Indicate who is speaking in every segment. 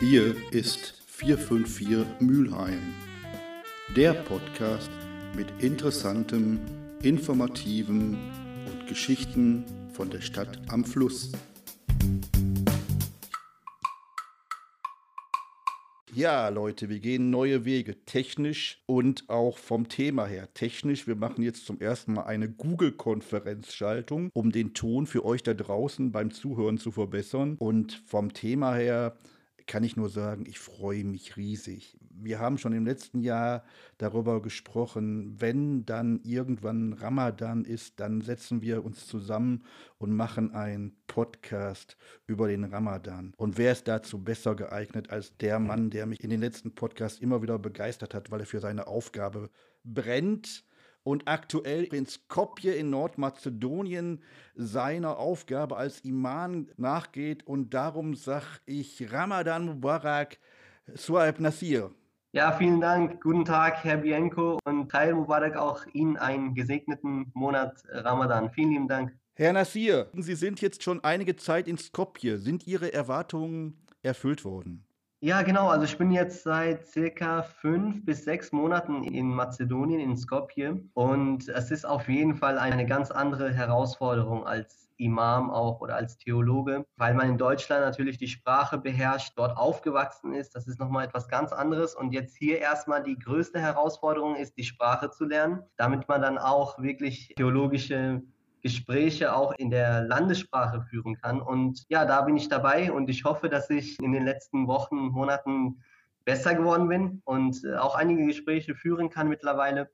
Speaker 1: Hier ist 454 Mülheim, der Podcast mit interessantem, informativen und Geschichten von der Stadt am Fluss. Ja, Leute, wir gehen neue Wege, technisch und auch vom Thema her. Technisch, wir machen jetzt zum ersten Mal eine Google-Konferenzschaltung, um den Ton für euch da draußen beim Zuhören zu verbessern. Und vom Thema her kann ich nur sagen, ich freue mich riesig. Wir haben schon im letzten Jahr darüber gesprochen, wenn dann irgendwann Ramadan ist, dann setzen wir uns zusammen und machen einen Podcast über den Ramadan. Und wer ist dazu besser geeignet als der Mann, der mich in den letzten Podcasts immer wieder begeistert hat, weil er für seine Aufgabe brennt und aktuell in Skopje in Nordmazedonien seiner Aufgabe als Iman nachgeht. Und darum sage ich Ramadan Mubarak Suaib Nasir.
Speaker 2: Ja, vielen Dank. Guten Tag, Herr Bienko und Khair Mubarak auch Ihnen einen gesegneten Monat Ramadan. Vielen lieben Dank.
Speaker 1: Herr Nasir, Sie sind jetzt schon einige Zeit in Skopje. Sind Ihre Erwartungen erfüllt worden?
Speaker 2: Ja, genau. Also ich bin jetzt seit circa fünf bis sechs Monaten in Mazedonien, in Skopje. Und es ist auf jeden Fall eine ganz andere Herausforderung als Imam auch oder als Theologe, weil man in Deutschland natürlich die Sprache beherrscht, dort aufgewachsen ist. Das ist nochmal etwas ganz anderes. Und jetzt hier erstmal die größte Herausforderung ist, die Sprache zu lernen, damit man dann auch wirklich theologische Gespräche auch in der Landessprache führen kann. Und ja, da bin ich dabei und ich hoffe, dass ich in den letzten Wochen, Monaten besser geworden bin und äh, auch einige Gespräche führen kann mittlerweile.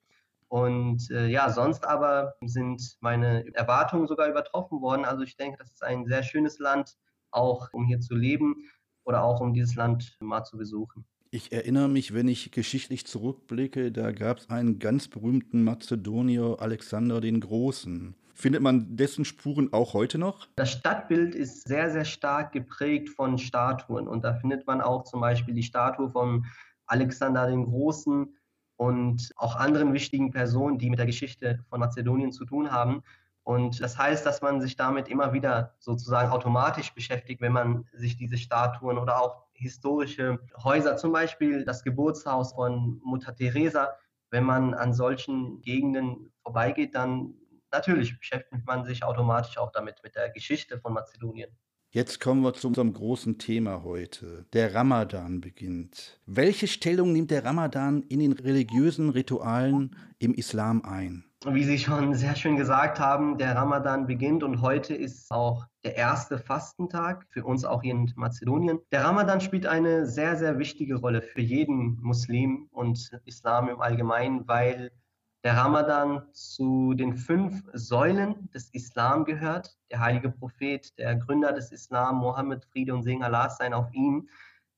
Speaker 2: Und äh, ja, sonst aber sind meine Erwartungen sogar übertroffen worden. Also ich denke, das ist ein sehr schönes Land, auch um hier zu leben oder auch um dieses Land mal zu besuchen.
Speaker 1: Ich erinnere mich, wenn ich geschichtlich zurückblicke, da gab es einen ganz berühmten Mazedonier, Alexander den Großen. Findet man dessen Spuren auch heute noch?
Speaker 2: Das Stadtbild ist sehr, sehr stark geprägt von Statuen. Und da findet man auch zum Beispiel die Statue von Alexander den Großen und auch anderen wichtigen Personen, die mit der Geschichte von Mazedonien zu tun haben. Und das heißt, dass man sich damit immer wieder sozusagen automatisch beschäftigt, wenn man sich diese Statuen oder auch historische Häuser, zum Beispiel das Geburtshaus von Mutter Teresa, wenn man an solchen Gegenden vorbeigeht, dann natürlich beschäftigt man sich automatisch auch damit, mit der Geschichte von Mazedonien.
Speaker 1: Jetzt kommen wir zu unserem großen Thema heute. Der Ramadan beginnt. Welche Stellung nimmt der Ramadan in den religiösen Ritualen im Islam ein?
Speaker 2: Wie Sie schon sehr schön gesagt haben, der Ramadan beginnt und heute ist auch der erste Fastentag für uns auch hier in Mazedonien. Der Ramadan spielt eine sehr, sehr wichtige Rolle für jeden Muslim und Islam im Allgemeinen, weil der Ramadan zu den fünf Säulen des Islam gehört. Der heilige Prophet, der Gründer des Islam, Mohammed Friede und Segen Allah sein auf ihm,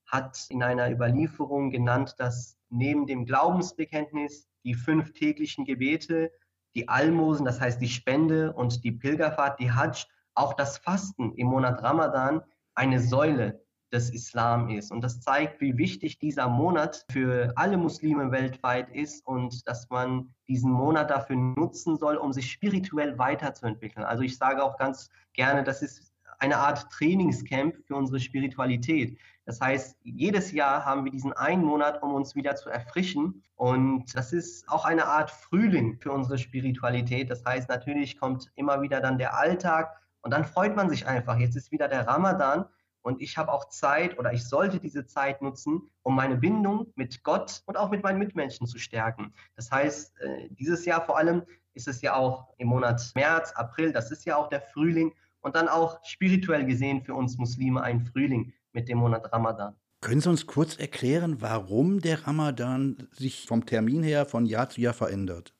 Speaker 2: hat in einer Überlieferung genannt, dass neben dem Glaubensbekenntnis die fünf täglichen Gebete, die Almosen, das heißt die Spende und die Pilgerfahrt, die Hajj, auch das Fasten im Monat Ramadan eine Säule des Islam ist. Und das zeigt, wie wichtig dieser Monat für alle Muslime weltweit ist und dass man diesen Monat dafür nutzen soll, um sich spirituell weiterzuentwickeln. Also ich sage auch ganz gerne, das ist eine Art Trainingscamp für unsere Spiritualität. Das heißt, jedes Jahr haben wir diesen einen Monat, um uns wieder zu erfrischen. Und das ist auch eine Art Frühling für unsere Spiritualität. Das heißt, natürlich kommt immer wieder dann der Alltag und dann freut man sich einfach. Jetzt ist wieder der Ramadan und ich habe auch Zeit oder ich sollte diese Zeit nutzen, um meine Bindung mit Gott und auch mit meinen Mitmenschen zu stärken. Das heißt, äh, dieses Jahr vor allem ist es ja auch im Monat März, April, das ist ja auch der Frühling und dann auch spirituell gesehen für uns Muslime ein Frühling mit dem Monat Ramadan.
Speaker 1: Können Sie uns kurz erklären, warum der Ramadan sich vom Termin her von Jahr zu Jahr verändert?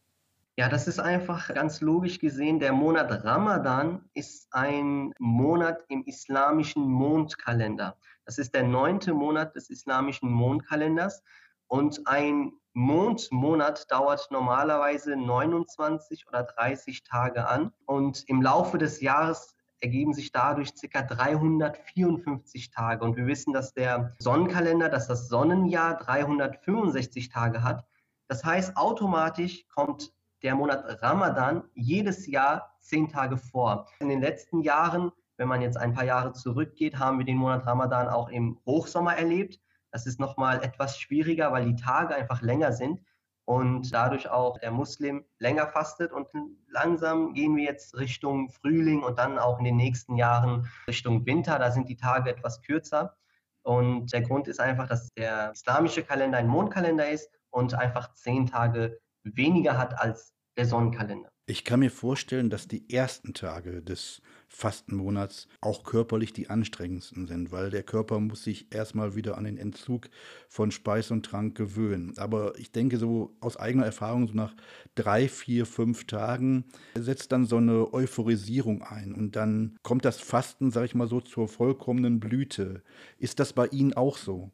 Speaker 2: Ja, das ist einfach ganz logisch gesehen. Der Monat Ramadan ist ein Monat im islamischen Mondkalender. Das ist der neunte Monat des islamischen Mondkalenders. Und ein Mondmonat dauert normalerweise 29 oder 30 Tage an. Und im Laufe des Jahres ergeben sich dadurch ca. 354 Tage. Und wir wissen, dass der Sonnenkalender, dass das Sonnenjahr 365 Tage hat. Das heißt, automatisch kommt der Monat Ramadan jedes Jahr zehn Tage vor. In den letzten Jahren, wenn man jetzt ein paar Jahre zurückgeht, haben wir den Monat Ramadan auch im Hochsommer erlebt. Das ist nochmal etwas schwieriger, weil die Tage einfach länger sind und dadurch auch der Muslim länger fastet. Und langsam gehen wir jetzt Richtung Frühling und dann auch in den nächsten Jahren Richtung Winter. Da sind die Tage etwas kürzer. Und der Grund ist einfach, dass der islamische Kalender ein Mondkalender ist und einfach zehn Tage weniger hat als der Sonnenkalender.
Speaker 1: Ich kann mir vorstellen, dass die ersten Tage des Fastenmonats auch körperlich die anstrengendsten sind, weil der Körper muss sich erstmal wieder an den Entzug von Speis und Trank gewöhnen. Aber ich denke so aus eigener Erfahrung, so nach drei, vier, fünf Tagen setzt dann so eine Euphorisierung ein und dann kommt das Fasten, sag ich mal so, zur vollkommenen Blüte. Ist das bei Ihnen auch so?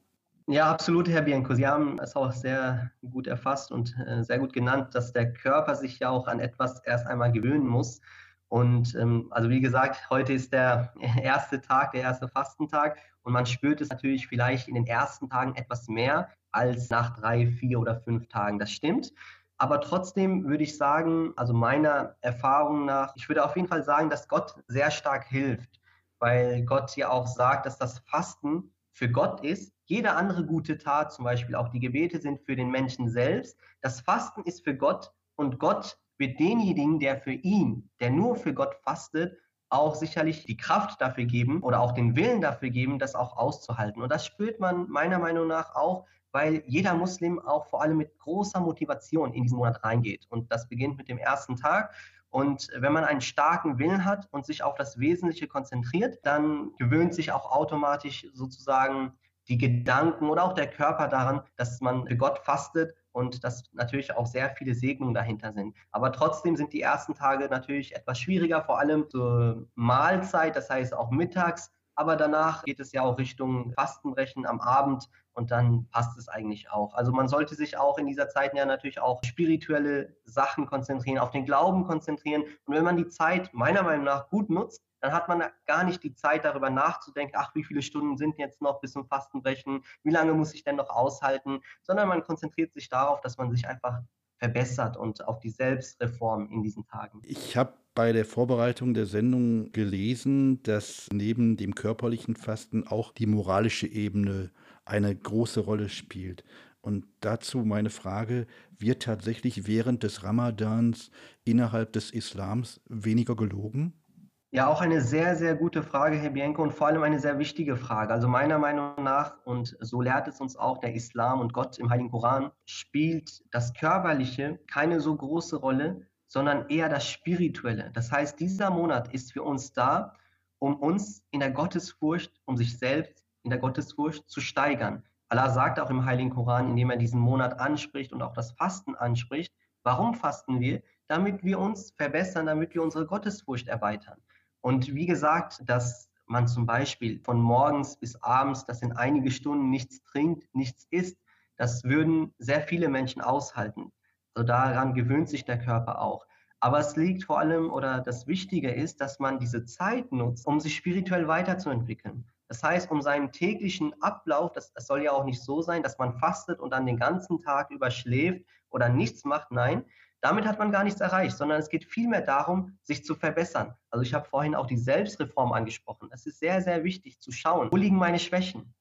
Speaker 2: Ja, absolut, Herr Bianco. Sie haben es auch sehr gut erfasst und äh, sehr gut genannt, dass der Körper sich ja auch an etwas erst einmal gewöhnen muss. Und ähm, also wie gesagt, heute ist der erste Tag, der erste Fastentag und man spürt es natürlich vielleicht in den ersten Tagen etwas mehr als nach drei, vier oder fünf Tagen. Das stimmt. Aber trotzdem würde ich sagen, also meiner Erfahrung nach, ich würde auf jeden Fall sagen, dass Gott sehr stark hilft, weil Gott ja auch sagt, dass das Fasten für Gott ist. Jede andere gute Tat, zum Beispiel auch die Gebete, sind für den Menschen selbst. Das Fasten ist für Gott und Gott wird denjenigen, der für ihn, der nur für Gott fastet, auch sicherlich die Kraft dafür geben oder auch den Willen dafür geben, das auch auszuhalten. Und das spürt man meiner Meinung nach auch, weil jeder Muslim auch vor allem mit großer Motivation in diesen Monat reingeht. Und das beginnt mit dem ersten Tag. Und wenn man einen starken Willen hat und sich auf das Wesentliche konzentriert, dann gewöhnt sich auch automatisch sozusagen die Gedanken oder auch der Körper daran, dass man Gott fastet und dass natürlich auch sehr viele Segnungen dahinter sind. Aber trotzdem sind die ersten Tage natürlich etwas schwieriger, vor allem zur Mahlzeit, das heißt auch mittags. Aber danach geht es ja auch Richtung Fastenbrechen am Abend und dann passt es eigentlich auch. Also man sollte sich auch in dieser Zeit ja natürlich auch spirituelle Sachen konzentrieren, auf den Glauben konzentrieren. Und wenn man die Zeit meiner Meinung nach gut nutzt, dann hat man gar nicht die Zeit darüber nachzudenken, ach, wie viele Stunden sind jetzt noch bis zum Fastenbrechen, wie lange muss ich denn noch aushalten, sondern man konzentriert sich darauf, dass man sich einfach verbessert und auf die Selbstreform in diesen Tagen.
Speaker 1: Ich habe bei der Vorbereitung der Sendung gelesen, dass neben dem körperlichen Fasten auch die moralische Ebene eine große Rolle spielt. Und dazu meine Frage, wird tatsächlich während des Ramadans innerhalb des Islams weniger gelogen?
Speaker 2: Ja, auch eine sehr, sehr gute Frage, Herr Bianco, und vor allem eine sehr wichtige Frage. Also meiner Meinung nach, und so lehrt es uns auch der Islam und Gott im Heiligen Koran, spielt das Körperliche keine so große Rolle, sondern eher das Spirituelle. Das heißt, dieser Monat ist für uns da, um uns in der Gottesfurcht, um sich selbst in der Gottesfurcht zu steigern. Allah sagt auch im Heiligen Koran, indem er diesen Monat anspricht und auch das Fasten anspricht, warum fasten wir? Damit wir uns verbessern, damit wir unsere Gottesfurcht erweitern. Und wie gesagt, dass man zum Beispiel von morgens bis abends, das sind einige Stunden nichts trinkt, nichts isst, das würden sehr viele Menschen aushalten. Also daran gewöhnt sich der Körper auch. Aber es liegt vor allem oder das Wichtige ist, dass man diese Zeit nutzt, um sich spirituell weiterzuentwickeln. Das heißt, um seinen täglichen Ablauf, das, das soll ja auch nicht so sein, dass man fastet und dann den ganzen Tag überschläft oder nichts macht. Nein, damit hat man gar nichts erreicht, sondern es geht vielmehr darum, sich zu verbessern. Also ich habe vorhin auch die Selbstreform angesprochen. Es ist sehr, sehr wichtig zu schauen, wo liegen meine Schwächen?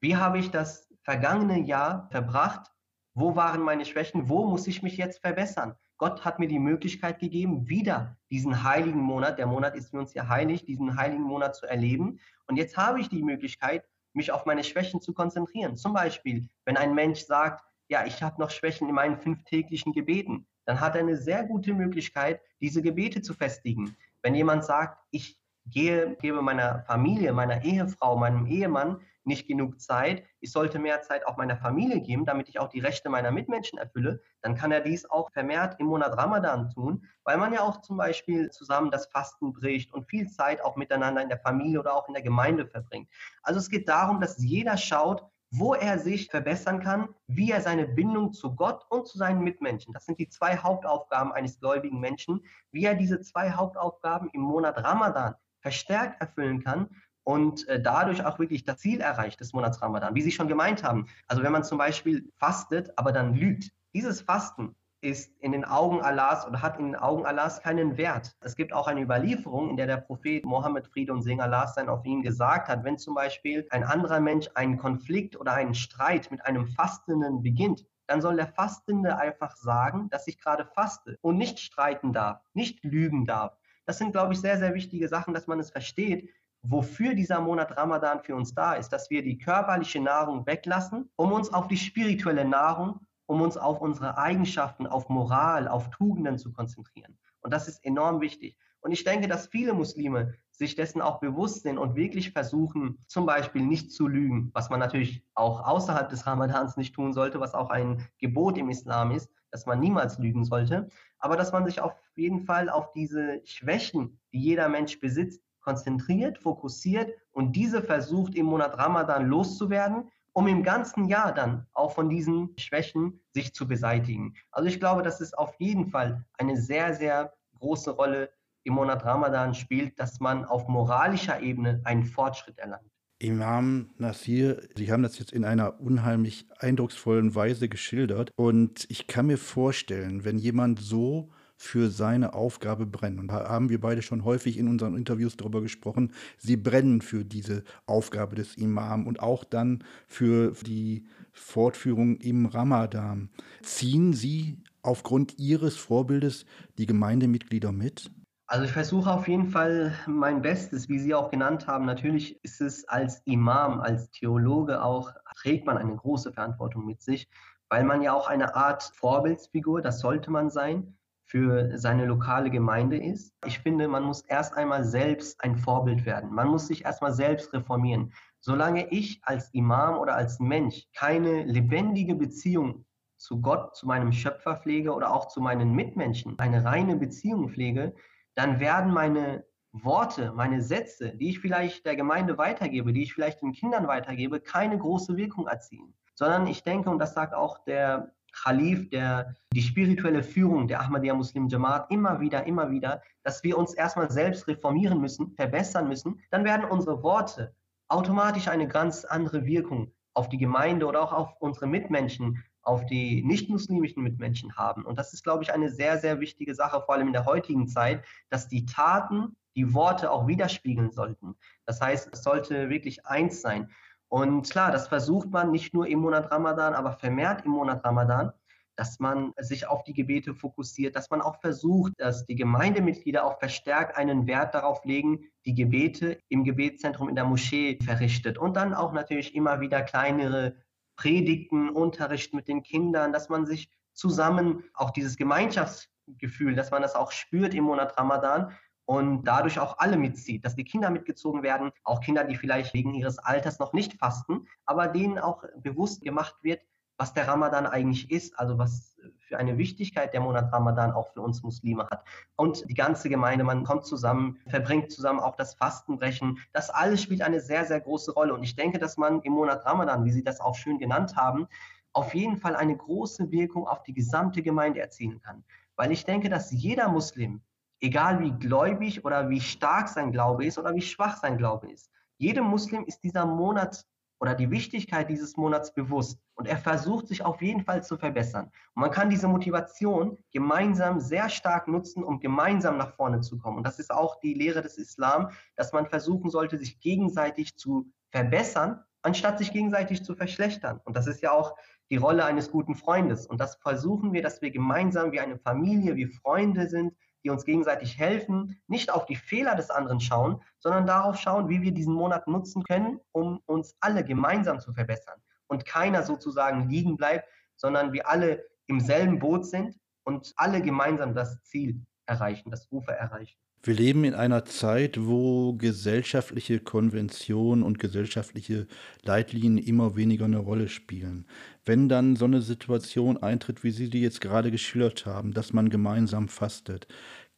Speaker 2: Wie habe ich das vergangene Jahr verbracht? Wo waren meine Schwächen? Wo muss ich mich jetzt verbessern? Gott hat mir die Möglichkeit gegeben, wieder diesen heiligen Monat, der Monat ist für uns ja heilig, diesen heiligen Monat zu erleben. Und jetzt habe ich die Möglichkeit, mich auf meine Schwächen zu konzentrieren. Zum Beispiel, wenn ein Mensch sagt, ja, ich habe noch Schwächen in meinen fünf täglichen Gebeten, dann hat er eine sehr gute Möglichkeit, diese Gebete zu festigen. Wenn jemand sagt, ich gehe, gebe meiner Familie, meiner Ehefrau, meinem Ehemann nicht genug Zeit, ich sollte mehr Zeit auch meiner Familie geben, damit ich auch die Rechte meiner Mitmenschen erfülle, dann kann er dies auch vermehrt im Monat Ramadan tun, weil man ja auch zum Beispiel zusammen das Fasten bricht und viel Zeit auch miteinander in der Familie oder auch in der Gemeinde verbringt. Also es geht darum, dass jeder schaut, wo er sich verbessern kann, wie er seine Bindung zu Gott und zu seinen Mitmenschen, das sind die zwei Hauptaufgaben eines gläubigen Menschen, wie er diese zwei Hauptaufgaben im Monat Ramadan verstärkt erfüllen kann und äh, dadurch auch wirklich das Ziel erreicht des Monats Ramadan, wie Sie schon gemeint haben. Also wenn man zum Beispiel fastet, aber dann lügt, dieses Fasten ist in den Augen Allahs oder hat in den Augen Allahs keinen Wert. Es gibt auch eine Überlieferung, in der der Prophet Mohammed Friede und Segen Allahs sein auf ihn gesagt hat, wenn zum Beispiel ein anderer Mensch einen Konflikt oder einen Streit mit einem Fastenden beginnt, dann soll der Fastende einfach sagen, dass ich gerade faste und nicht streiten darf, nicht lügen darf. Das sind, glaube ich, sehr, sehr wichtige Sachen, dass man es versteht, wofür dieser Monat Ramadan für uns da ist, dass wir die körperliche Nahrung weglassen, um uns auf die spirituelle Nahrung um uns auf unsere Eigenschaften, auf Moral, auf Tugenden zu konzentrieren. Und das ist enorm wichtig. Und ich denke, dass viele Muslime sich dessen auch bewusst sind und wirklich versuchen, zum Beispiel nicht zu lügen, was man natürlich auch außerhalb des Ramadans nicht tun sollte, was auch ein Gebot im Islam ist, dass man niemals lügen sollte, aber dass man sich auf jeden Fall auf diese Schwächen, die jeder Mensch besitzt, konzentriert, fokussiert und diese versucht im Monat Ramadan loszuwerden um im ganzen Jahr dann auch von diesen Schwächen sich zu beseitigen. Also ich glaube, dass es auf jeden Fall eine sehr, sehr große Rolle im Monat Ramadan spielt, dass man auf moralischer Ebene einen Fortschritt erlangt.
Speaker 1: Imam Nasir, Sie haben das jetzt in einer unheimlich eindrucksvollen Weise geschildert und ich kann mir vorstellen, wenn jemand so für seine Aufgabe brennen. Und da haben wir beide schon häufig in unseren Interviews darüber gesprochen. Sie brennen für diese Aufgabe des Imam und auch dann für die Fortführung im Ramadan. Ziehen Sie aufgrund Ihres Vorbildes die Gemeindemitglieder mit?
Speaker 2: Also ich versuche auf jeden Fall mein Bestes, wie Sie auch genannt haben. Natürlich ist es als Imam, als Theologe auch, trägt man eine große Verantwortung mit sich, weil man ja auch eine Art Vorbildsfigur, das sollte man sein, für seine lokale Gemeinde ist. Ich finde, man muss erst einmal selbst ein Vorbild werden. Man muss sich erstmal selbst reformieren. Solange ich als Imam oder als Mensch keine lebendige Beziehung zu Gott, zu meinem Schöpfer pflege oder auch zu meinen Mitmenschen, eine reine Beziehung pflege, dann werden meine Worte, meine Sätze, die ich vielleicht der Gemeinde weitergebe, die ich vielleicht den Kindern weitergebe, keine große Wirkung erzielen. Sondern ich denke, und das sagt auch der Khalif, der die spirituelle Führung der Ahmadiyya Muslim Jamaat immer wieder, immer wieder, dass wir uns erstmal selbst reformieren müssen, verbessern müssen, dann werden unsere Worte automatisch eine ganz andere Wirkung auf die Gemeinde oder auch auf unsere Mitmenschen, auf die nicht-muslimischen Mitmenschen haben. Und das ist, glaube ich, eine sehr, sehr wichtige Sache, vor allem in der heutigen Zeit, dass die Taten die Worte auch widerspiegeln sollten. Das heißt, es sollte wirklich eins sein. Und klar, das versucht man nicht nur im Monat Ramadan, aber vermehrt im Monat Ramadan, dass man sich auf die Gebete fokussiert, dass man auch versucht, dass die Gemeindemitglieder auch verstärkt einen Wert darauf legen, die Gebete im Gebetszentrum in der Moschee verrichtet. Und dann auch natürlich immer wieder kleinere Predigten, Unterricht mit den Kindern, dass man sich zusammen auch dieses Gemeinschaftsgefühl, dass man das auch spürt im Monat Ramadan und dadurch auch alle mitzieht, dass die Kinder mitgezogen werden, auch Kinder, die vielleicht wegen ihres Alters noch nicht fasten, aber denen auch bewusst gemacht wird, was der Ramadan eigentlich ist, also was für eine Wichtigkeit der Monat Ramadan auch für uns Muslime hat. Und die ganze Gemeinde, man kommt zusammen, verbringt zusammen auch das Fastenbrechen. Das alles spielt eine sehr, sehr große Rolle. Und ich denke, dass man im Monat Ramadan, wie Sie das auch schön genannt haben, auf jeden Fall eine große Wirkung auf die gesamte Gemeinde erzielen kann. Weil ich denke, dass jeder Muslim egal wie gläubig oder wie stark sein Glaube ist oder wie schwach sein Glaube ist. Jedem Muslim ist dieser Monat oder die Wichtigkeit dieses Monats bewusst und er versucht sich auf jeden Fall zu verbessern. Und man kann diese Motivation gemeinsam sehr stark nutzen, um gemeinsam nach vorne zu kommen. Und das ist auch die Lehre des Islam, dass man versuchen sollte, sich gegenseitig zu verbessern, anstatt sich gegenseitig zu verschlechtern. Und das ist ja auch die Rolle eines guten Freundes. Und das versuchen wir, dass wir gemeinsam wie eine Familie, wie Freunde sind, die uns gegenseitig helfen, nicht auf die Fehler des anderen schauen, sondern darauf schauen, wie wir diesen Monat nutzen können, um uns alle gemeinsam zu verbessern und keiner sozusagen liegen bleibt, sondern wir alle im selben Boot sind und alle gemeinsam das Ziel erreichen, das Ufer erreichen.
Speaker 1: Wir leben in einer Zeit, wo gesellschaftliche Konventionen und gesellschaftliche Leitlinien immer weniger eine Rolle spielen. Wenn dann so eine Situation eintritt, wie Sie die jetzt gerade geschildert haben, dass man gemeinsam fastet,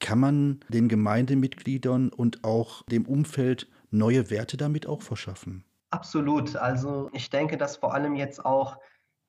Speaker 1: kann man den Gemeindemitgliedern und auch dem Umfeld neue Werte damit auch verschaffen?
Speaker 2: Absolut. Also ich denke, dass vor allem jetzt auch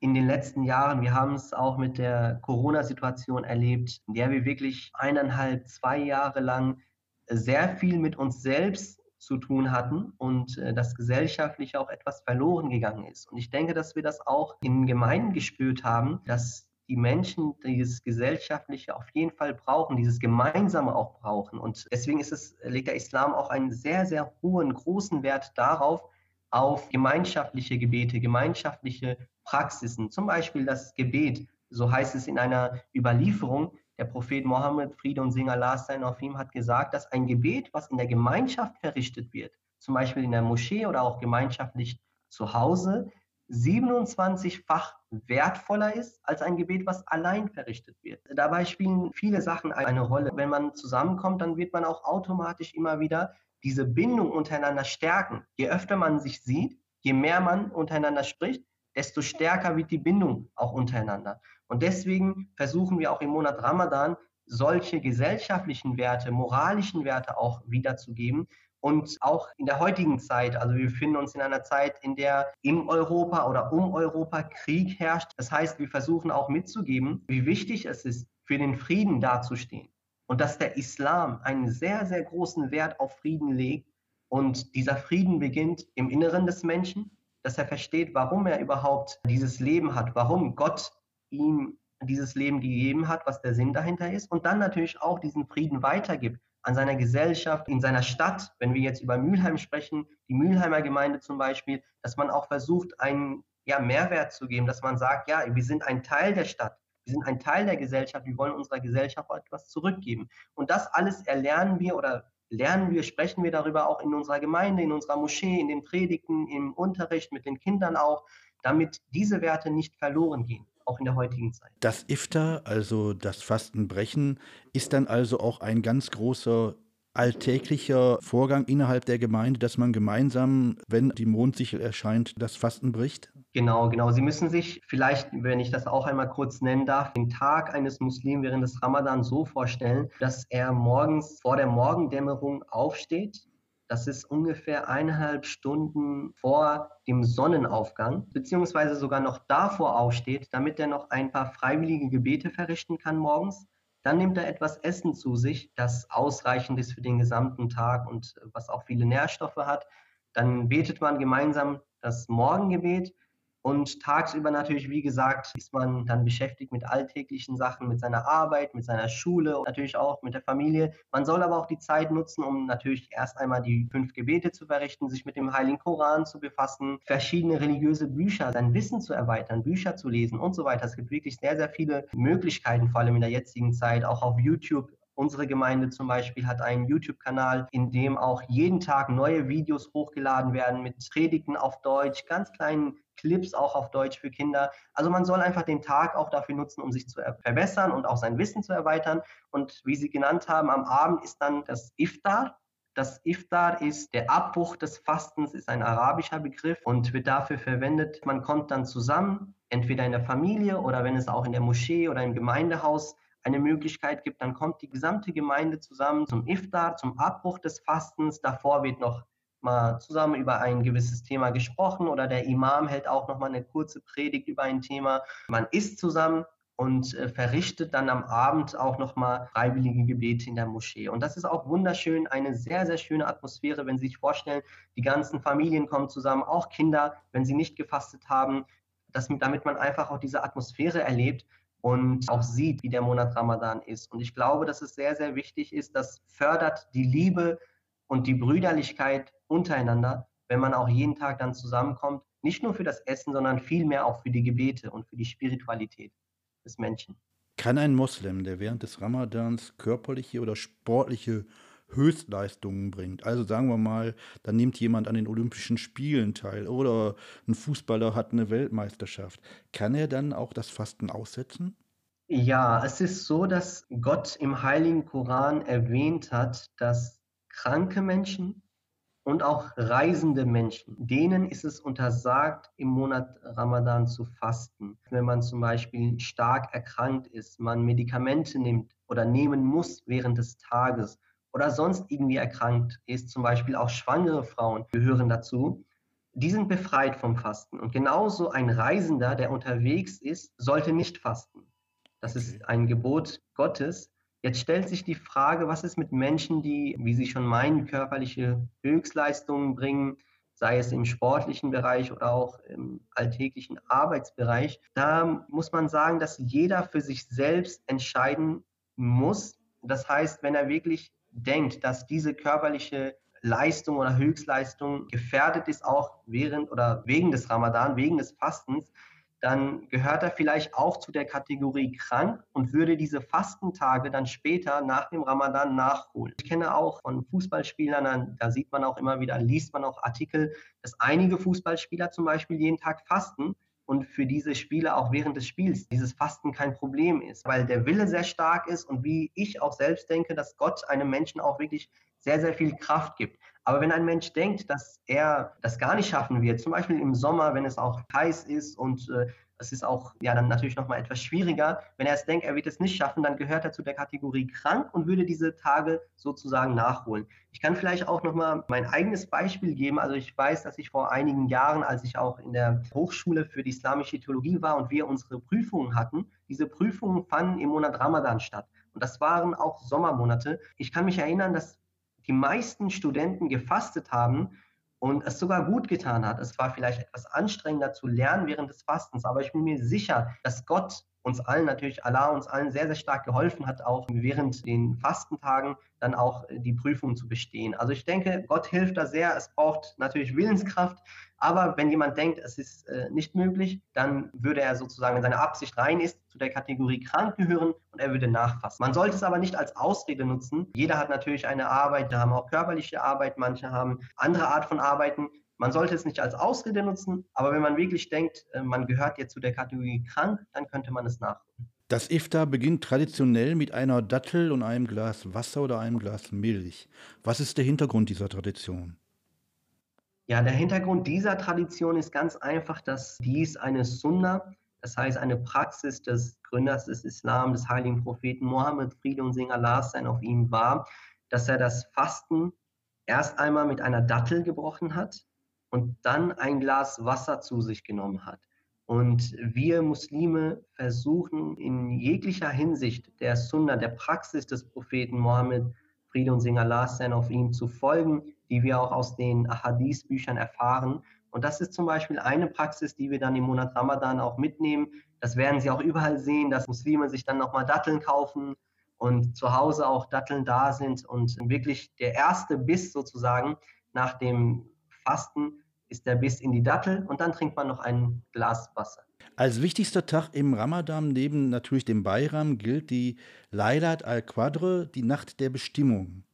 Speaker 2: in den letzten Jahren, wir haben es auch mit der Corona-Situation erlebt, in der wir wirklich eineinhalb, zwei Jahre lang sehr viel mit uns selbst zu tun hatten und äh, das gesellschaftlich auch etwas verloren gegangen ist. Und ich denke, dass wir das auch in Gemeinden gespürt haben, dass die Menschen dieses Gesellschaftliche auf jeden Fall brauchen, dieses Gemeinsame auch brauchen. Und deswegen ist es, legt der Islam auch einen sehr, sehr hohen, großen Wert darauf, auf gemeinschaftliche Gebete, gemeinschaftliche Praxisen. Zum Beispiel das Gebet, so heißt es in einer Überlieferung. Der Prophet Mohammed, Friede und Sing Allah sein auf ihm, hat gesagt, dass ein Gebet, was in der Gemeinschaft verrichtet wird, zum Beispiel in der Moschee oder auch gemeinschaftlich zu Hause, 27-fach wertvoller ist als ein Gebet, was allein verrichtet wird. Dabei spielen viele Sachen eine Rolle. Wenn man zusammenkommt, dann wird man auch automatisch immer wieder diese Bindung untereinander stärken. Je öfter man sich sieht, je mehr man untereinander spricht, desto stärker wird die Bindung auch untereinander. Und deswegen versuchen wir auch im Monat Ramadan solche gesellschaftlichen Werte, moralischen Werte auch wiederzugeben, und auch in der heutigen Zeit, also wir befinden uns in einer Zeit, in der in Europa oder um Europa Krieg herrscht. Das heißt, wir versuchen auch mitzugeben, wie wichtig es ist, für den Frieden dazustehen. Und dass der Islam einen sehr, sehr großen Wert auf Frieden legt. Und dieser Frieden beginnt im Inneren des Menschen, dass er versteht, warum er überhaupt dieses Leben hat, warum Gott ihm dieses Leben gegeben hat, was der Sinn dahinter ist. Und dann natürlich auch diesen Frieden weitergibt an seiner Gesellschaft, in seiner Stadt, wenn wir jetzt über Mülheim sprechen, die Mülheimer Gemeinde zum Beispiel, dass man auch versucht, einen ja, Mehrwert zu geben, dass man sagt, ja, wir sind ein Teil der Stadt, wir sind ein Teil der Gesellschaft, wir wollen unserer Gesellschaft etwas zurückgeben. Und das alles erlernen wir oder lernen wir, sprechen wir darüber auch in unserer Gemeinde, in unserer Moschee, in den Predigten, im Unterricht, mit den Kindern auch, damit diese Werte nicht verloren gehen auch in der heutigen Zeit.
Speaker 1: Das Iftar, also das Fastenbrechen, ist dann also auch ein ganz großer alltäglicher Vorgang innerhalb der Gemeinde, dass man gemeinsam, wenn die Mondsichel erscheint, das Fasten bricht?
Speaker 2: Genau, genau. Sie müssen sich vielleicht, wenn ich das auch einmal kurz nennen darf, den Tag eines Muslims während des Ramadan so vorstellen, dass er morgens vor der Morgendämmerung aufsteht, das ist ungefähr eineinhalb Stunden vor dem Sonnenaufgang, beziehungsweise sogar noch davor aufsteht, damit er noch ein paar freiwillige Gebete verrichten kann morgens. Dann nimmt er etwas Essen zu sich, das ausreichend ist für den gesamten Tag und was auch viele Nährstoffe hat. Dann betet man gemeinsam das Morgengebet und tagsüber natürlich, wie gesagt, ist man dann beschäftigt mit alltäglichen Sachen, mit seiner Arbeit, mit seiner Schule, und natürlich auch mit der Familie. Man soll aber auch die Zeit nutzen, um natürlich erst einmal die fünf Gebete zu verrichten, sich mit dem Heiligen Koran zu befassen, verschiedene religiöse Bücher, sein Wissen zu erweitern, Bücher zu lesen und so weiter. Es gibt wirklich sehr, sehr viele Möglichkeiten, vor allem in der jetzigen Zeit, auch auf YouTube Unsere Gemeinde zum Beispiel hat einen YouTube-Kanal, in dem auch jeden Tag neue Videos hochgeladen werden mit Predigten auf Deutsch, ganz kleinen Clips auch auf Deutsch für Kinder. Also man soll einfach den Tag auch dafür nutzen, um sich zu verbessern und auch sein Wissen zu erweitern. Und wie Sie genannt haben, am Abend ist dann das Iftar. Das Iftar ist der Abbruch des Fastens, ist ein arabischer Begriff und wird dafür verwendet. Man kommt dann zusammen, entweder in der Familie oder wenn es auch in der Moschee oder im Gemeindehaus eine Möglichkeit gibt, dann kommt die gesamte Gemeinde zusammen zum Iftar, zum Abbruch des Fastens. Davor wird noch mal zusammen über ein gewisses Thema gesprochen oder der Imam hält auch noch mal eine kurze Predigt über ein Thema. Man isst zusammen und äh, verrichtet dann am Abend auch noch mal freiwillige Gebete in der Moschee. Und das ist auch wunderschön, eine sehr, sehr schöne Atmosphäre, wenn Sie sich vorstellen, die ganzen Familien kommen zusammen, auch Kinder, wenn sie nicht gefastet haben, dass, damit man einfach auch diese Atmosphäre erlebt und auch sieht, wie der Monat Ramadan ist. Und ich glaube, dass es sehr, sehr wichtig ist, das fördert die Liebe und die Brüderlichkeit untereinander, wenn man auch jeden Tag dann zusammenkommt, nicht nur für das Essen, sondern vielmehr auch für die Gebete und für die Spiritualität des Menschen.
Speaker 1: Kann ein Moslem, der während des Ramadans körperliche oder sportliche Höchstleistungen bringt, also sagen wir mal, da nimmt jemand an den Olympischen Spielen teil oder ein Fußballer hat eine Weltmeisterschaft, kann er dann auch das Fasten aussetzen?
Speaker 2: Ja, es ist so, dass Gott im Heiligen Koran erwähnt hat, dass kranke Menschen und auch reisende Menschen, denen ist es untersagt, im Monat Ramadan zu fasten. Wenn man zum Beispiel stark erkrankt ist, man Medikamente nimmt oder nehmen muss während des Tages oder sonst irgendwie erkrankt ist, zum Beispiel auch schwangere Frauen gehören dazu, die sind befreit vom Fasten. Und genauso ein Reisender, der unterwegs ist, sollte nicht fasten. Das ist ein Gebot Gottes. Jetzt stellt sich die Frage, was ist mit Menschen, die, wie sie schon meinen, körperliche Höchstleistungen bringen, sei es im sportlichen Bereich oder auch im alltäglichen Arbeitsbereich. Da muss man sagen, dass jeder für sich selbst entscheiden muss. Das heißt, wenn er wirklich denkt, dass diese körperliche Leistung oder Höchstleistung gefährdet ist, auch während oder wegen des Ramadan, wegen des Fastens, dann gehört er vielleicht auch zu der Kategorie krank und würde diese Fastentage dann später nach dem Ramadan nachholen. Ich kenne auch von Fußballspielern, da sieht man auch immer wieder, liest man auch Artikel, dass einige Fußballspieler zum Beispiel jeden Tag fasten und für diese Spiele auch während des Spiels dieses Fasten kein Problem ist, weil der Wille sehr stark ist und wie ich auch selbst denke, dass Gott einem Menschen auch wirklich sehr, sehr viel Kraft gibt. Aber wenn ein Mensch denkt, dass er das gar nicht schaffen wird, zum Beispiel im Sommer, wenn es auch heiß ist und äh, es ist auch ja dann natürlich nochmal etwas schwieriger. Wenn er es denkt, er wird es nicht schaffen, dann gehört er zu der Kategorie krank und würde diese Tage sozusagen nachholen. Ich kann vielleicht auch nochmal mein eigenes Beispiel geben. Also ich weiß, dass ich vor einigen Jahren, als ich auch in der Hochschule für die islamische Theologie war und wir unsere Prüfungen hatten, diese Prüfungen fanden im Monat Ramadan statt. Und das waren auch Sommermonate. Ich kann mich erinnern, dass die meisten Studenten gefastet haben und es sogar gut getan hat. Es war vielleicht etwas anstrengender zu lernen während des Fastens, aber ich bin mir sicher, dass Gott uns allen natürlich, Allah uns allen sehr, sehr stark geholfen hat, auch während den Fastentagen dann auch die Prüfung zu bestehen. Also ich denke, Gott hilft da sehr. Es braucht natürlich Willenskraft, aber wenn jemand denkt, es ist äh, nicht möglich, dann würde er sozusagen, wenn seine Absicht rein ist, zu der Kategorie krank gehören und er würde nachfassen. Man sollte es aber nicht als Ausrede nutzen. Jeder hat natürlich eine Arbeit, da haben auch körperliche Arbeit, manche haben andere Art von Arbeiten. Man sollte es nicht als Ausrede nutzen, aber wenn man wirklich denkt, äh, man gehört jetzt zu der Kategorie krank, dann könnte man es nachholen.
Speaker 1: Das Iftar beginnt traditionell mit einer Dattel und einem Glas Wasser oder einem Glas Milch. Was ist der Hintergrund dieser Tradition?
Speaker 2: Ja, der Hintergrund dieser Tradition ist ganz einfach, dass dies eine Sunna, das heißt eine Praxis des Gründers des Islam, des heiligen Propheten Mohammed, Friede und Segen Allah sein auf ihm war, dass er das Fasten erst einmal mit einer Dattel gebrochen hat und dann ein Glas Wasser zu sich genommen hat. Und wir Muslime versuchen in jeglicher Hinsicht der Sunna, der Praxis des Propheten Mohammed, Friede und Segen Allah sein auf ihm zu folgen, die wir auch aus den Ahadith-Büchern erfahren. Und das ist zum Beispiel eine Praxis, die wir dann im Monat Ramadan auch mitnehmen. Das werden Sie auch überall sehen, dass Muslime sich dann nochmal Datteln kaufen und zu Hause auch Datteln da sind. Und wirklich der erste Biss sozusagen nach dem Fasten ist der Biss in die Dattel und dann trinkt man noch ein Glas Wasser.
Speaker 1: Als wichtigster Tag im Ramadan neben natürlich dem Bayram gilt die Laylat al-Qadr, die Nacht der Bestimmung.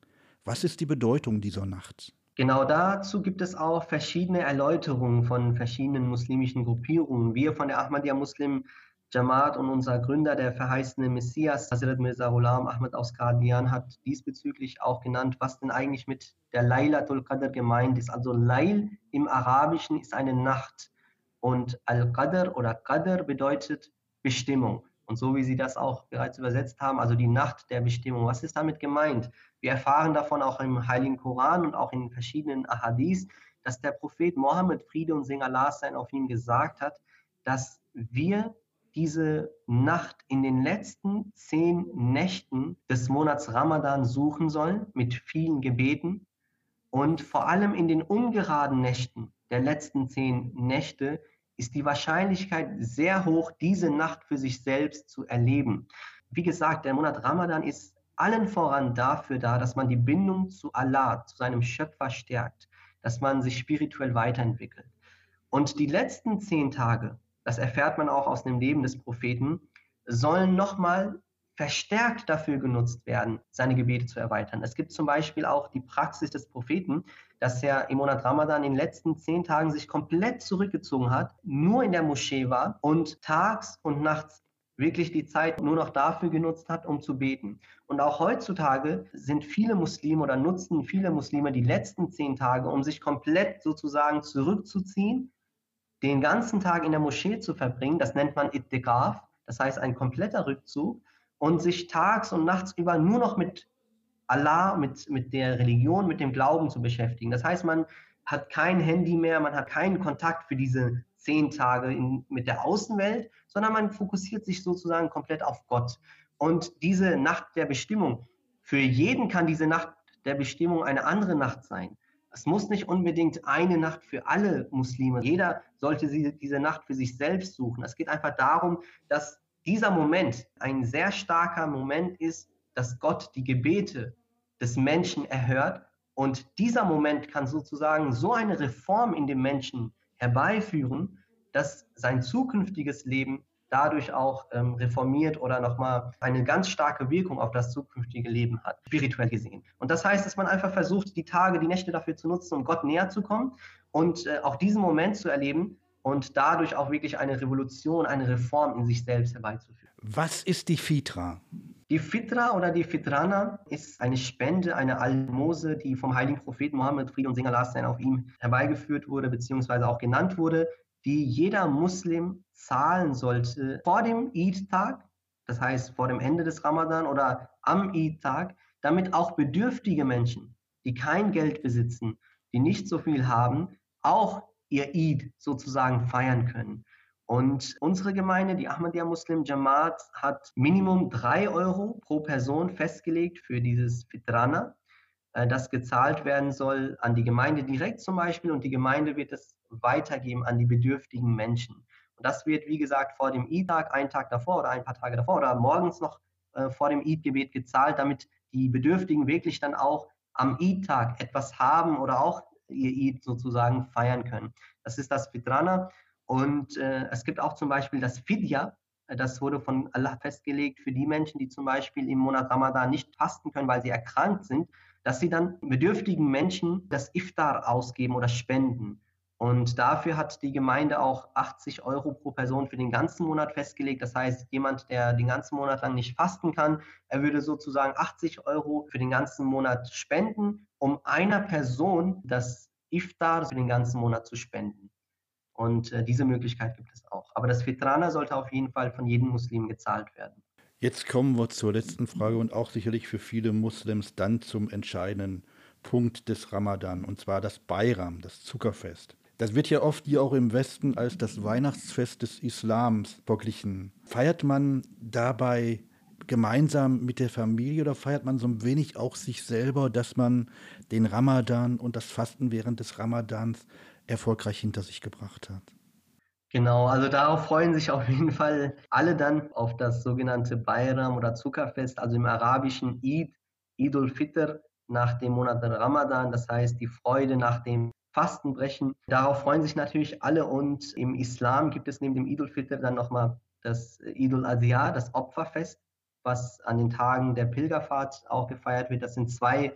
Speaker 1: Was ist die Bedeutung dieser Nacht?
Speaker 2: Genau dazu gibt es auch verschiedene Erläuterungen von verschiedenen muslimischen Gruppierungen. Wir von der Ahmadiyya Muslim Jamaat und unser Gründer, der verheißene Messias, Hazrat Mirza Ghulam Ahmad aus Qadian, hat diesbezüglich auch genannt, was denn eigentlich mit der Laylatul Qadr gemeint ist. Also Lail im Arabischen ist eine Nacht und Al-Qadr oder Qadr bedeutet Bestimmung. Und so wie Sie das auch bereits übersetzt haben, also die Nacht der Bestimmung. Was ist damit gemeint? Wir erfahren davon auch im Heiligen Koran und auch in verschiedenen Ahadith, dass der Prophet Mohammed, Friede und Segen Allah sein, auf ihn gesagt hat, dass wir diese Nacht in den letzten zehn Nächten des Monats Ramadan suchen sollen, mit vielen Gebeten. Und vor allem in den ungeraden Nächten der letzten zehn Nächte ist die Wahrscheinlichkeit sehr hoch, diese Nacht für sich selbst zu erleben. Wie gesagt, der Monat Ramadan ist allen voran dafür da, dass man die Bindung zu Allah, zu seinem Schöpfer stärkt, dass man sich spirituell weiterentwickelt. Und die letzten zehn Tage, das erfährt man auch aus dem Leben des Propheten, sollen nochmal verstärkt dafür genutzt werden, seine Gebete zu erweitern. Es gibt zum Beispiel auch die Praxis des Propheten, dass er im Monat Ramadan in den letzten zehn Tagen sich komplett zurückgezogen hat, nur in der Moschee war und tags und nachts wirklich die Zeit nur noch dafür genutzt hat, um zu beten. Und auch heutzutage sind viele Muslime oder nutzen viele Muslime die letzten zehn Tage, um sich komplett sozusagen zurückzuziehen, den ganzen Tag in der Moschee zu verbringen. Das nennt man Ittikaf, das heißt ein kompletter Rückzug und sich tags und nachts über nur noch mit Allah, mit, mit der Religion, mit dem Glauben zu beschäftigen. Das heißt, man hat kein Handy mehr, man hat keinen Kontakt für diese zehn Tage in, mit der Außenwelt, sondern man fokussiert sich sozusagen komplett auf Gott. Und diese Nacht der Bestimmung, für jeden kann diese Nacht der Bestimmung eine andere Nacht sein. Es muss nicht unbedingt eine Nacht für alle Muslime. Jeder sollte diese Nacht für sich selbst suchen. Es geht einfach darum, dass dieser Moment ein sehr starker Moment ist, dass Gott die Gebete des Menschen erhört. Und dieser Moment kann sozusagen so eine Reform in dem Menschen herbeiführen, dass sein zukünftiges Leben dadurch auch ähm, reformiert oder nochmal eine ganz starke Wirkung auf das zukünftige Leben hat, spirituell gesehen. Und das heißt, dass man einfach versucht, die Tage, die Nächte dafür zu nutzen, um Gott näher zu kommen und äh, auch diesen Moment zu erleben und dadurch auch wirklich eine Revolution, eine Reform in sich selbst herbeizuführen.
Speaker 1: Was ist die Fitra?
Speaker 2: Die Fitra oder die Fitrana ist eine Spende, eine Almose, die vom heiligen Propheten Mohammed, Friede und Sing auf ihm herbeigeführt wurde, beziehungsweise auch genannt wurde, die jeder Muslim zahlen sollte vor dem Eid-Tag, das heißt vor dem Ende des Ramadan oder am Eid-Tag, damit auch bedürftige Menschen, die kein Geld besitzen, die nicht so viel haben, auch ihr Eid sozusagen feiern können. Und unsere Gemeinde, die Ahmadiyya Muslim Jamaat, hat Minimum drei Euro pro Person festgelegt für dieses Fitrana, äh, das gezahlt werden soll an die Gemeinde direkt zum Beispiel und die Gemeinde wird es weitergeben an die bedürftigen Menschen. Und das wird, wie gesagt, vor dem Eid-Tag, einen Tag davor oder ein paar Tage davor oder morgens noch äh, vor dem Eid-Gebet gezahlt, damit die Bedürftigen wirklich dann auch am Eid-Tag etwas haben oder auch ihr Eid sozusagen feiern können. Das ist das Fitrana. Und äh, es gibt auch zum Beispiel das Fidya. Das wurde von Allah festgelegt für die Menschen, die zum Beispiel im Monat Ramadan nicht fasten können, weil sie erkrankt sind, dass sie dann bedürftigen Menschen das Iftar ausgeben oder spenden. Und dafür hat die Gemeinde auch 80 Euro pro Person für den ganzen Monat festgelegt. Das heißt, jemand, der den ganzen Monat lang nicht fasten kann, er würde sozusagen 80 Euro für den ganzen Monat spenden, um einer Person das Iftar für den ganzen Monat zu spenden. Und äh, diese Möglichkeit gibt es auch. Aber das Fitrana sollte auf jeden Fall von jedem Muslim gezahlt werden.
Speaker 1: Jetzt kommen wir zur letzten Frage und auch sicherlich für viele Muslims dann zum entscheidenden Punkt des Ramadan, und zwar das Bayram, das Zuckerfest. Das wird ja oft hier auch im Westen als das Weihnachtsfest des Islams verglichen. Feiert man dabei gemeinsam mit der Familie oder feiert man so ein wenig auch sich selber, dass man den Ramadan und das Fasten während des Ramadans erfolgreich hinter sich gebracht hat?
Speaker 2: Genau, also darauf freuen sich auf jeden Fall alle dann auf das sogenannte Bayram oder Zuckerfest, also im arabischen Eid, Eid al-Fitr nach dem Monat Ramadan, das heißt die Freude nach dem Fastenbrechen. Darauf freuen sich natürlich alle und im Islam gibt es neben dem Idul Fitr dann nochmal das Idul Adha, das Opferfest, was an den Tagen der Pilgerfahrt auch gefeiert wird. Das sind zwei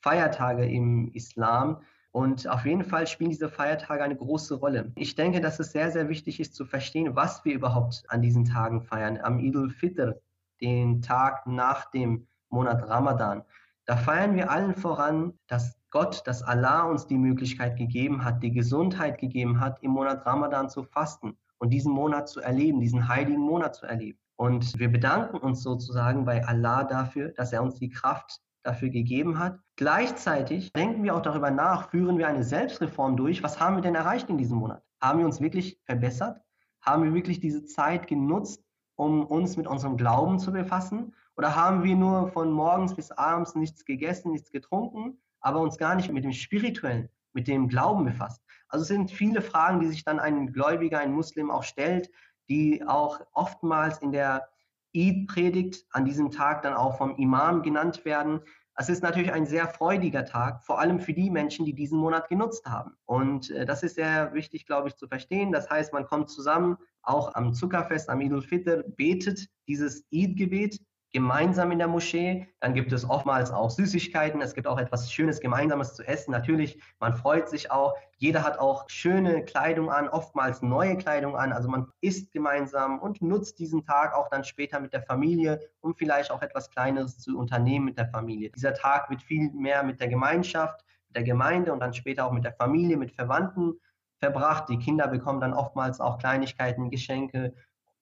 Speaker 2: Feiertage im Islam. Und auf jeden Fall spielen diese Feiertage eine große Rolle. Ich denke, dass es sehr, sehr wichtig ist zu verstehen, was wir überhaupt an diesen Tagen feiern. Am Idul Fitr, den Tag nach dem Monat Ramadan, da feiern wir allen voran, dass Gott, dass Allah uns die Möglichkeit gegeben hat, die Gesundheit gegeben hat, im Monat Ramadan zu fasten und diesen Monat zu erleben, diesen heiligen Monat zu erleben. Und wir bedanken uns sozusagen bei Allah dafür, dass er uns die Kraft dafür gegeben hat. Gleichzeitig denken wir auch darüber nach, führen wir eine Selbstreform durch. Was haben wir denn erreicht in diesem Monat? Haben wir uns wirklich verbessert? Haben wir wirklich diese Zeit genutzt, um uns mit unserem Glauben zu befassen? Oder haben wir nur von morgens bis abends nichts gegessen, nichts getrunken aber uns gar nicht mit dem Spirituellen, mit dem Glauben befasst. Also es sind viele Fragen, die sich dann ein Gläubiger, ein Muslim auch stellt, die auch oftmals in der Eid-Predigt an diesem Tag dann auch vom Imam genannt werden. Es ist natürlich ein sehr freudiger Tag, vor allem für die Menschen, die diesen Monat genutzt haben. Und äh, das ist sehr wichtig, glaube ich, zu verstehen. Das heißt, man kommt zusammen, auch am Zuckerfest, am Idul Fitr, betet dieses Eid-Gebet gemeinsam in der Moschee. Dann gibt es oftmals auch Süßigkeiten. Es gibt auch etwas Schönes Gemeinsames zu essen. Natürlich, man freut sich auch. Jeder hat auch schöne Kleidung an, oftmals neue Kleidung an. Also man isst gemeinsam und nutzt diesen Tag auch dann später mit der Familie, um vielleicht auch etwas Kleineres zu unternehmen mit der Familie. Dieser Tag wird viel mehr mit der Gemeinschaft, mit der Gemeinde und dann später auch mit der Familie, mit Verwandten verbracht. Die Kinder bekommen dann oftmals auch Kleinigkeiten, Geschenke.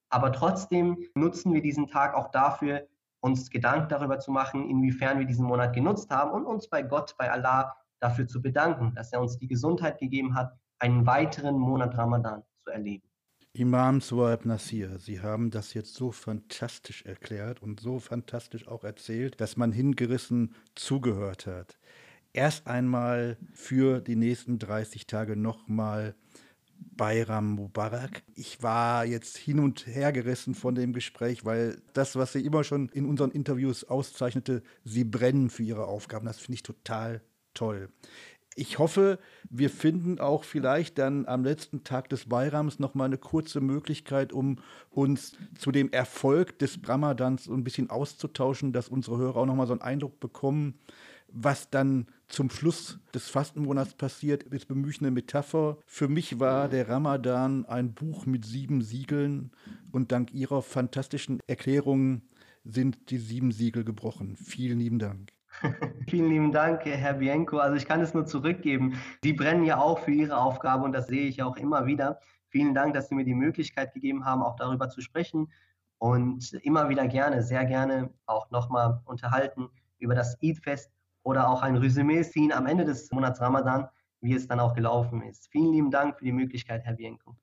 Speaker 2: Aber trotzdem nutzen wir diesen Tag auch dafür, uns Gedanken darüber zu machen, inwiefern wir diesen Monat genutzt haben und uns bei Gott, bei Allah dafür zu bedanken, dass er uns die Gesundheit gegeben hat, einen weiteren Monat Ramadan zu erleben.
Speaker 1: Imam Suaib Nasir, Sie haben das jetzt so fantastisch erklärt und so fantastisch auch erzählt, dass man hingerissen zugehört hat. erst einmal für die nächsten 30 Tage nochmal Bayram Mubarak. Ich war jetzt hin und her gerissen von dem Gespräch, weil das, was sie immer schon in unseren Interviews auszeichnete, sie brennen für ihre Aufgaben. Das finde ich total toll. Ich hoffe, wir finden auch vielleicht dann am letzten Tag des Bayrams noch mal eine kurze Möglichkeit, um uns zu dem Erfolg des Ramadans ein bisschen auszutauschen, dass unsere Hörer auch noch mal so einen Eindruck bekommen, was dann zum Schluss des Fastenmonats passiert, ist bemühe eine Metapher. Für mich war der Ramadan ein Buch mit sieben Siegeln und dank Ihrer fantastischen Erklärungen sind die sieben Siegel gebrochen. Vielen lieben Dank.
Speaker 2: Vielen lieben Dank, Herr Bienko. Also ich kann es nur zurückgeben. Sie brennen ja auch für Ihre Aufgabe und das sehe ich auch immer wieder. Vielen Dank, dass Sie mir die Möglichkeit gegeben haben, auch darüber zu sprechen und immer wieder gerne, sehr gerne auch nochmal unterhalten über das Eid-Fest oder auch ein Resümee ziehen am Ende des Monats Ramadan, wie es dann auch gelaufen ist. Vielen lieben Dank für die Möglichkeit, Herr Bienko.